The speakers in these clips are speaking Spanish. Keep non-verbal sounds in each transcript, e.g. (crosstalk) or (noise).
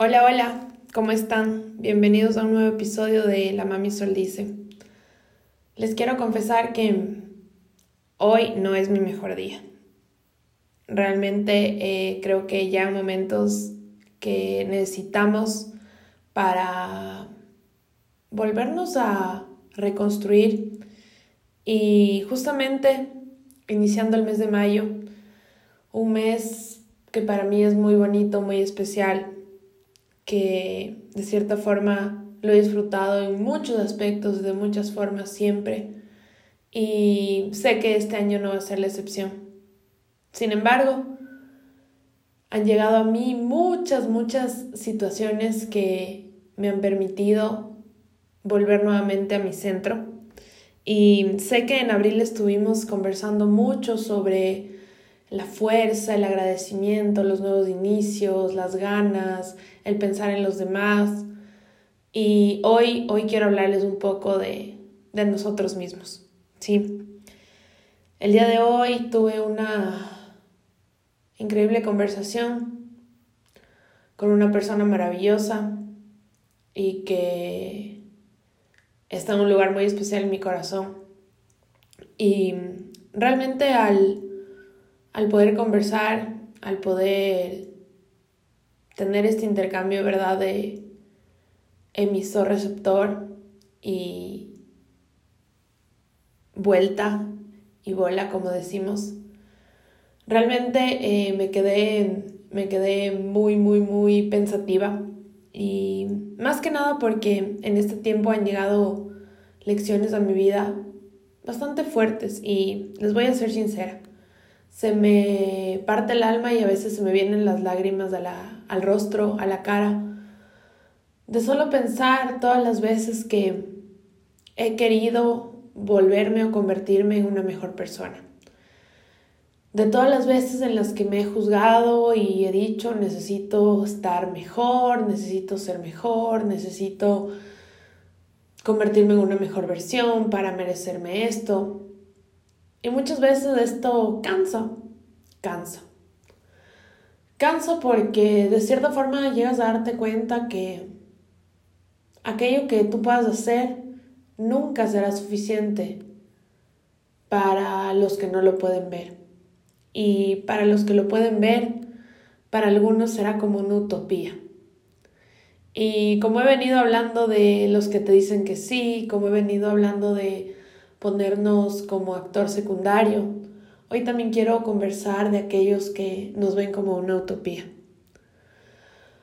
Hola, hola, ¿cómo están? Bienvenidos a un nuevo episodio de La Mami Sol Dice. Les quiero confesar que hoy no es mi mejor día. Realmente eh, creo que ya momentos que necesitamos para volvernos a reconstruir y justamente iniciando el mes de mayo, un mes que para mí es muy bonito, muy especial, que de cierta forma lo he disfrutado en muchos aspectos, de muchas formas siempre, y sé que este año no va a ser la excepción. Sin embargo, han llegado a mí muchas, muchas situaciones que me han permitido volver nuevamente a mi centro. Y sé que en abril estuvimos conversando mucho sobre la fuerza, el agradecimiento, los nuevos inicios, las ganas, el pensar en los demás. Y hoy, hoy quiero hablarles un poco de, de nosotros mismos. Sí. El día de hoy tuve una increíble conversación con una persona maravillosa y que está en un lugar muy especial en mi corazón. Y realmente al al poder conversar, al poder tener este intercambio, ¿verdad?, de emisor-receptor y vuelta y bola, como decimos. Realmente eh, me, quedé, me quedé muy, muy, muy pensativa y más que nada porque en este tiempo han llegado lecciones a mi vida bastante fuertes y les voy a ser sincera se me parte el alma y a veces se me vienen las lágrimas al rostro, a la cara, de solo pensar todas las veces que he querido volverme o convertirme en una mejor persona. De todas las veces en las que me he juzgado y he dicho necesito estar mejor, necesito ser mejor, necesito convertirme en una mejor versión para merecerme esto. Y muchas veces esto cansa, cansa. Cansa porque de cierta forma llegas a darte cuenta que aquello que tú puedas hacer nunca será suficiente para los que no lo pueden ver. Y para los que lo pueden ver, para algunos será como una utopía. Y como he venido hablando de los que te dicen que sí, como he venido hablando de ponernos como actor secundario. Hoy también quiero conversar de aquellos que nos ven como una utopía.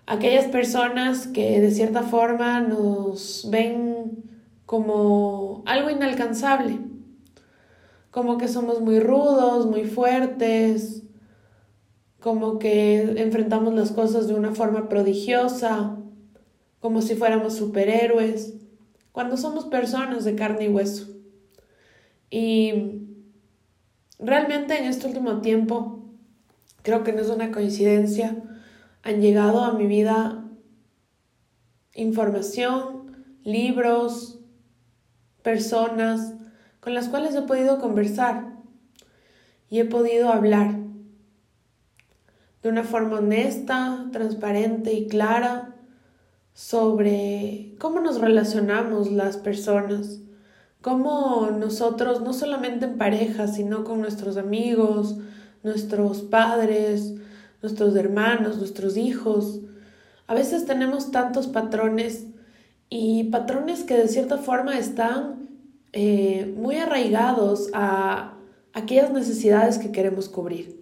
Aquellas personas que de cierta forma nos ven como algo inalcanzable, como que somos muy rudos, muy fuertes, como que enfrentamos las cosas de una forma prodigiosa, como si fuéramos superhéroes, cuando somos personas de carne y hueso. Y realmente en este último tiempo, creo que no es una coincidencia, han llegado a mi vida información, libros, personas con las cuales he podido conversar y he podido hablar de una forma honesta, transparente y clara sobre cómo nos relacionamos las personas, cómo nosotros, no solamente en pareja, sino con nuestros amigos, nuestros padres, nuestros hermanos, nuestros hijos, a veces tenemos tantos patrones y patrones que de cierta forma están eh, muy arraigados a aquellas necesidades que queremos cubrir.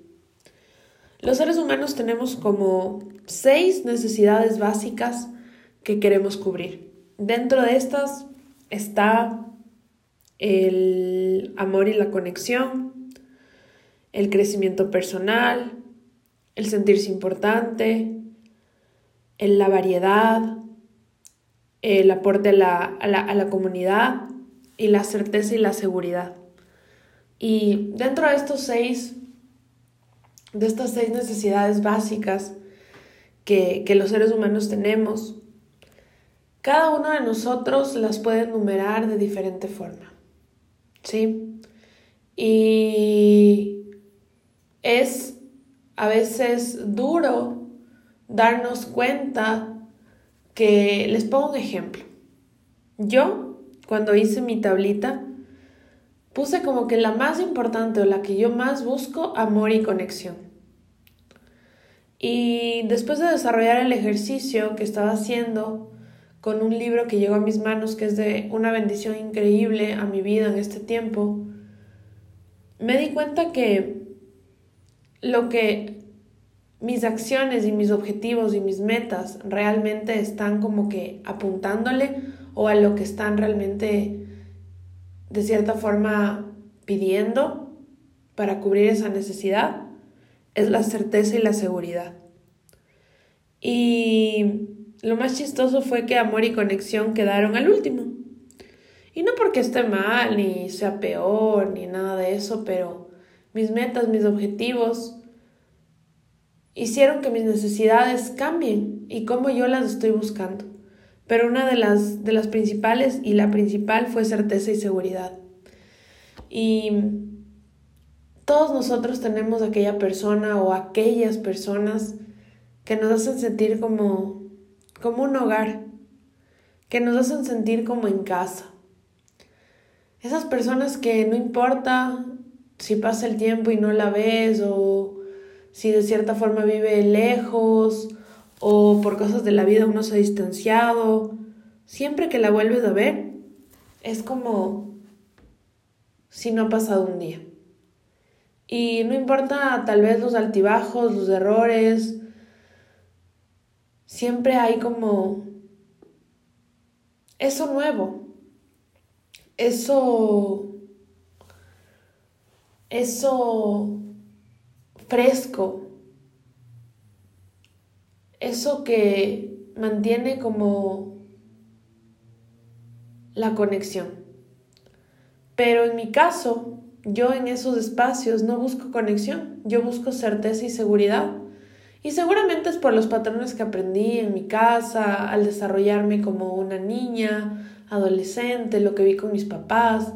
Los seres humanos tenemos como seis necesidades básicas que queremos cubrir. Dentro de estas está el amor y la conexión, el crecimiento personal, el sentirse importante, la variedad, el aporte a la, a, la, a la, comunidad y la certeza y la seguridad. Y dentro de estos seis, de estas seis necesidades básicas que, que los seres humanos tenemos, cada uno de nosotros las puede enumerar de diferente forma. ¿Sí? Y es a veces duro darnos cuenta que les pongo un ejemplo. Yo, cuando hice mi tablita, puse como que la más importante o la que yo más busco, amor y conexión. Y después de desarrollar el ejercicio que estaba haciendo con un libro que llegó a mis manos, que es de una bendición increíble a mi vida en este tiempo, me di cuenta que lo que mis acciones y mis objetivos y mis metas realmente están como que apuntándole o a lo que están realmente de cierta forma pidiendo para cubrir esa necesidad es la certeza y la seguridad. Y lo más chistoso fue que amor y conexión quedaron al último. Y no porque esté mal, ni sea peor, ni nada de eso, pero mis metas, mis objetivos, hicieron que mis necesidades cambien y cómo yo las estoy buscando. Pero una de las, de las principales y la principal fue certeza y seguridad. Y todos nosotros tenemos aquella persona o aquellas personas que nos hacen sentir como, como un hogar, que nos hacen sentir como en casa. Esas personas que no importa si pasa el tiempo y no la ves o si de cierta forma vive lejos o por cosas de la vida uno se ha distanciado, siempre que la vuelves a ver es como si no ha pasado un día. Y no importa tal vez los altibajos, los errores, siempre hay como eso nuevo, eso, eso fresco, eso que mantiene como la conexión. Pero en mi caso, yo en esos espacios no busco conexión, yo busco certeza y seguridad. Y seguramente es por los patrones que aprendí en mi casa, al desarrollarme como una niña, adolescente, lo que vi con mis papás.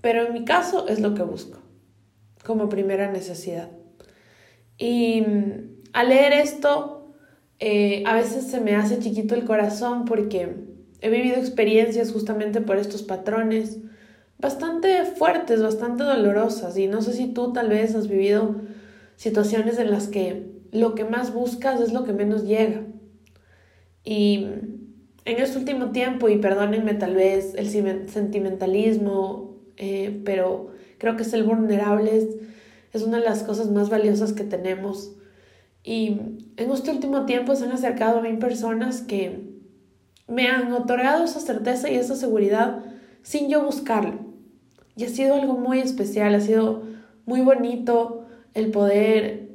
Pero en mi caso es lo que busco, como primera necesidad. Y mm, al leer esto, eh, a veces se me hace chiquito el corazón porque he vivido experiencias justamente por estos patrones bastante fuertes, bastante dolorosas. Y no sé si tú tal vez has vivido situaciones en las que lo que más buscas es lo que menos llega. Y en este último tiempo, y perdónenme tal vez el sentimentalismo, eh, pero creo que es el vulnerable es una de las cosas más valiosas que tenemos. Y en este último tiempo se han acercado a mí personas que me han otorgado esa certeza y esa seguridad sin yo buscarlo. Y ha sido algo muy especial, ha sido muy bonito el poder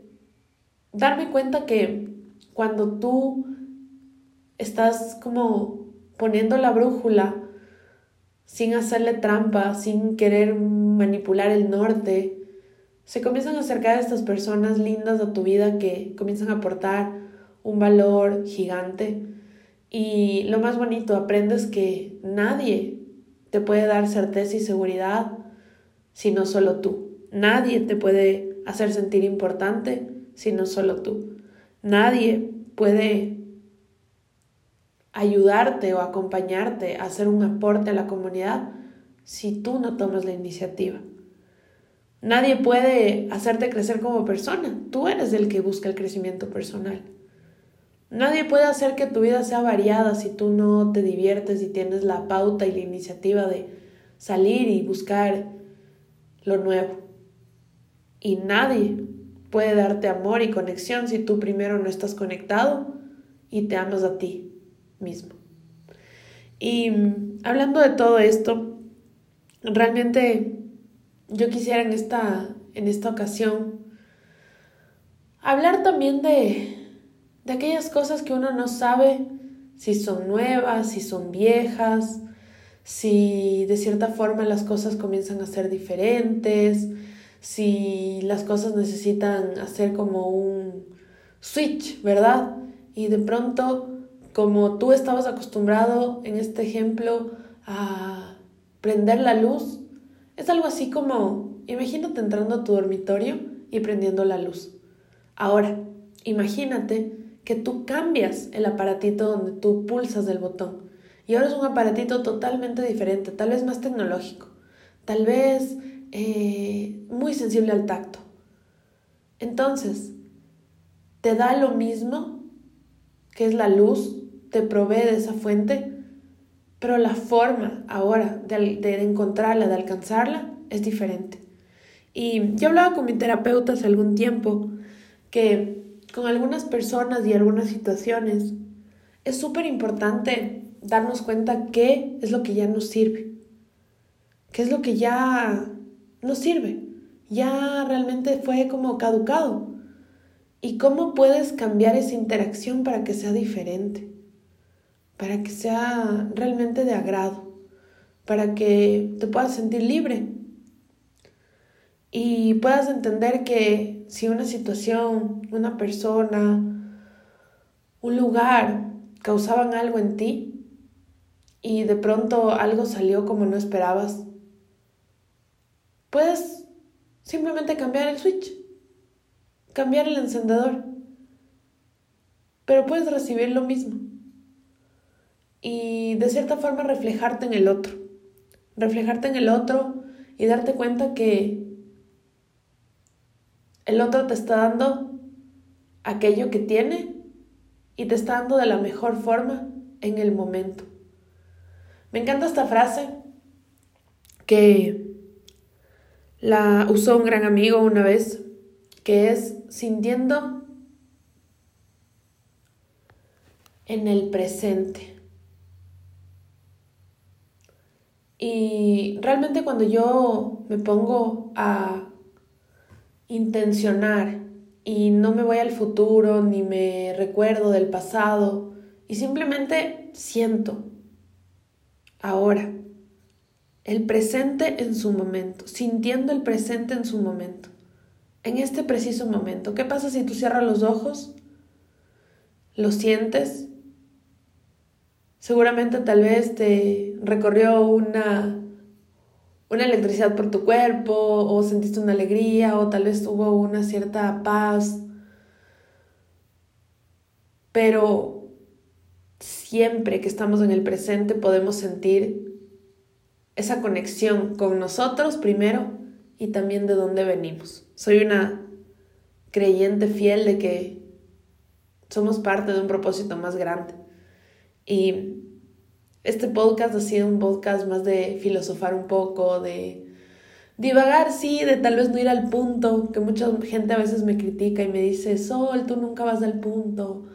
darme cuenta que cuando tú estás como poniendo la brújula sin hacerle trampa, sin querer manipular el norte, se comienzan a acercar a estas personas lindas a tu vida que comienzan a aportar un valor gigante. Y lo más bonito, aprendes que nadie te puede dar certeza y seguridad sino solo tú. Nadie te puede hacer sentir importante sino solo tú. Nadie puede ayudarte o acompañarte a hacer un aporte a la comunidad si tú no tomas la iniciativa. Nadie puede hacerte crecer como persona. Tú eres el que busca el crecimiento personal. Nadie puede hacer que tu vida sea variada si tú no te diviertes y tienes la pauta y la iniciativa de salir y buscar lo nuevo. Y nadie puede darte amor y conexión si tú primero no estás conectado y te amas a ti mismo. Y mm, hablando de todo esto, realmente yo quisiera en esta, en esta ocasión hablar también de, de aquellas cosas que uno no sabe si son nuevas, si son viejas, si de cierta forma las cosas comienzan a ser diferentes, si las cosas necesitan hacer como un switch, ¿verdad? Y de pronto, como tú estabas acostumbrado en este ejemplo a prender la luz, es algo así como, imagínate entrando a tu dormitorio y prendiendo la luz. Ahora, imagínate que tú cambias el aparatito donde tú pulsas el botón. Y ahora es un aparatito totalmente diferente, tal vez más tecnológico, tal vez eh, muy sensible al tacto. Entonces, te da lo mismo que es la luz, te provee de esa fuente, pero la forma ahora de, de encontrarla, de alcanzarla, es diferente. Y yo hablaba con mi terapeuta hace algún tiempo que con algunas personas y algunas situaciones es súper importante darnos cuenta qué es lo que ya nos sirve, qué es lo que ya nos sirve, ya realmente fue como caducado. Y cómo puedes cambiar esa interacción para que sea diferente, para que sea realmente de agrado, para que te puedas sentir libre. Y puedas entender que si una situación, una persona, un lugar causaban algo en ti y de pronto algo salió como no esperabas, puedes simplemente cambiar el switch, cambiar el encendedor, pero puedes recibir lo mismo y de cierta forma reflejarte en el otro, reflejarte en el otro y darte cuenta que el otro te está dando aquello que tiene y te está dando de la mejor forma en el momento. Me encanta esta frase que la usó un gran amigo una vez, que es sintiendo en el presente. Y realmente cuando yo me pongo a intencionar y no me voy al futuro ni me recuerdo del pasado y simplemente siento ahora el presente en su momento, sintiendo el presente en su momento, en este preciso momento. ¿Qué pasa si tú cierras los ojos? ¿Lo sientes? Seguramente tal vez te recorrió una una electricidad por tu cuerpo o sentiste una alegría o tal vez hubo una cierta paz. Pero siempre que estamos en el presente podemos sentir esa conexión con nosotros primero y también de dónde venimos. Soy una creyente fiel de que somos parte de un propósito más grande. Y este podcast ha sido un podcast más de filosofar un poco, de divagar, sí, de tal vez no ir al punto, que mucha gente a veces me critica y me dice, Sol, tú nunca vas al punto,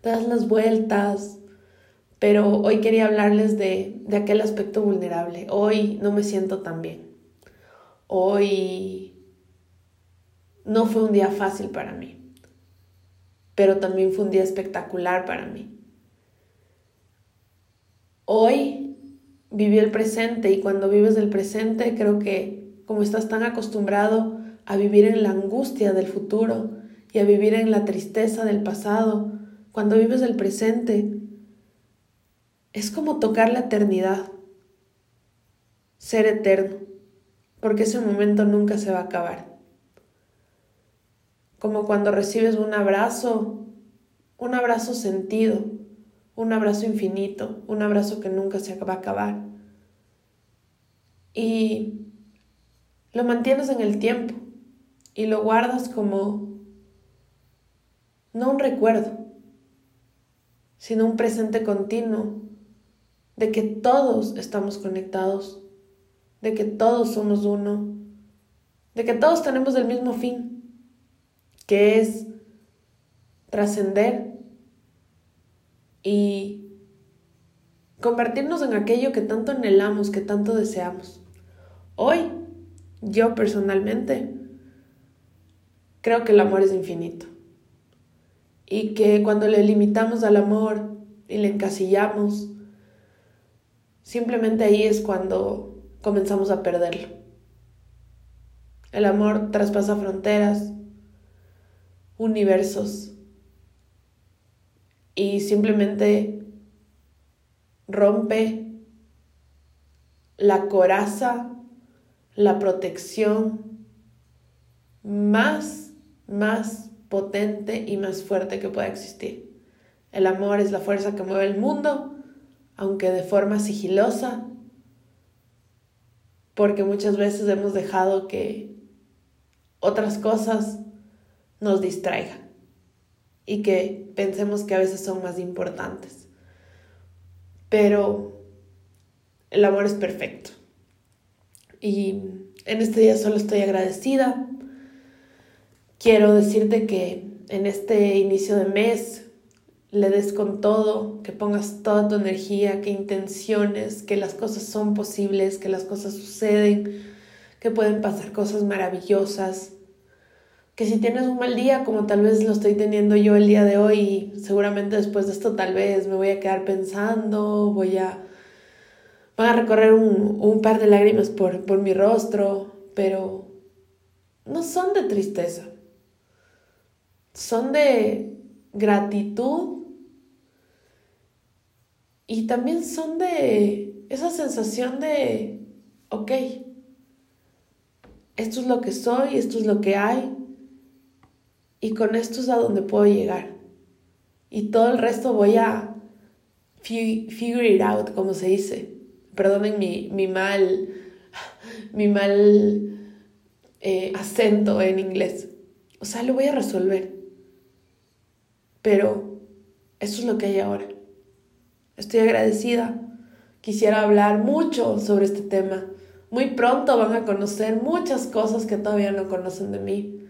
te das las vueltas. Pero hoy quería hablarles de, de aquel aspecto vulnerable. Hoy no me siento tan bien. Hoy no fue un día fácil para mí, pero también fue un día espectacular para mí. Hoy viví el presente y cuando vives el presente creo que como estás tan acostumbrado a vivir en la angustia del futuro y a vivir en la tristeza del pasado, cuando vives el presente, es como tocar la eternidad, ser eterno, porque ese momento nunca se va a acabar. Como cuando recibes un abrazo, un abrazo sentido, un abrazo infinito, un abrazo que nunca se va a acabar. Y lo mantienes en el tiempo y lo guardas como no un recuerdo, sino un presente continuo de que todos estamos conectados, de que todos somos uno, de que todos tenemos el mismo fin, que es trascender y convertirnos en aquello que tanto anhelamos, que tanto deseamos. Hoy, yo personalmente, creo que el amor es infinito y que cuando le limitamos al amor y le encasillamos, simplemente ahí es cuando comenzamos a perderlo. El amor traspasa fronteras, universos, y simplemente rompe la coraza, la protección más, más potente y más fuerte que pueda existir. El amor es la fuerza que mueve el mundo, aunque de forma sigilosa, porque muchas veces hemos dejado que otras cosas nos distraigan y que pensemos que a veces son más importantes. Pero el amor es perfecto. Y en este día solo estoy agradecida. Quiero decirte que en este inicio de mes le des con todo, que pongas toda tu energía, que intenciones, que las cosas son posibles, que las cosas suceden, que pueden pasar cosas maravillosas, que si tienes un mal día, como tal vez lo estoy teniendo yo el día de hoy, seguramente después de esto tal vez me voy a quedar pensando, voy a... van a recorrer un, un par de lágrimas por, por mi rostro, pero no son de tristeza, son de gratitud y también son de esa sensación de, ok, esto es lo que soy, esto es lo que hay, y con esto es a donde puedo llegar. Y todo el resto voy a figure it out, como se dice. Perdonen mi, mi mal, (laughs) mi mal eh, acento en inglés. O sea, lo voy a resolver. Pero eso es lo que hay ahora. Estoy agradecida. Quisiera hablar mucho sobre este tema. Muy pronto van a conocer muchas cosas que todavía no conocen de mí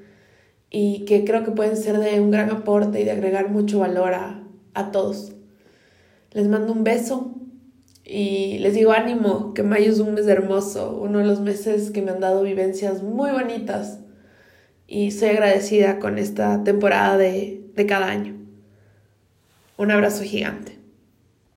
y que creo que pueden ser de un gran aporte y de agregar mucho valor a, a todos. Les mando un beso y les digo ánimo, que mayo es un mes hermoso, uno de los meses que me han dado vivencias muy bonitas y soy agradecida con esta temporada de, de cada año. Un abrazo gigante.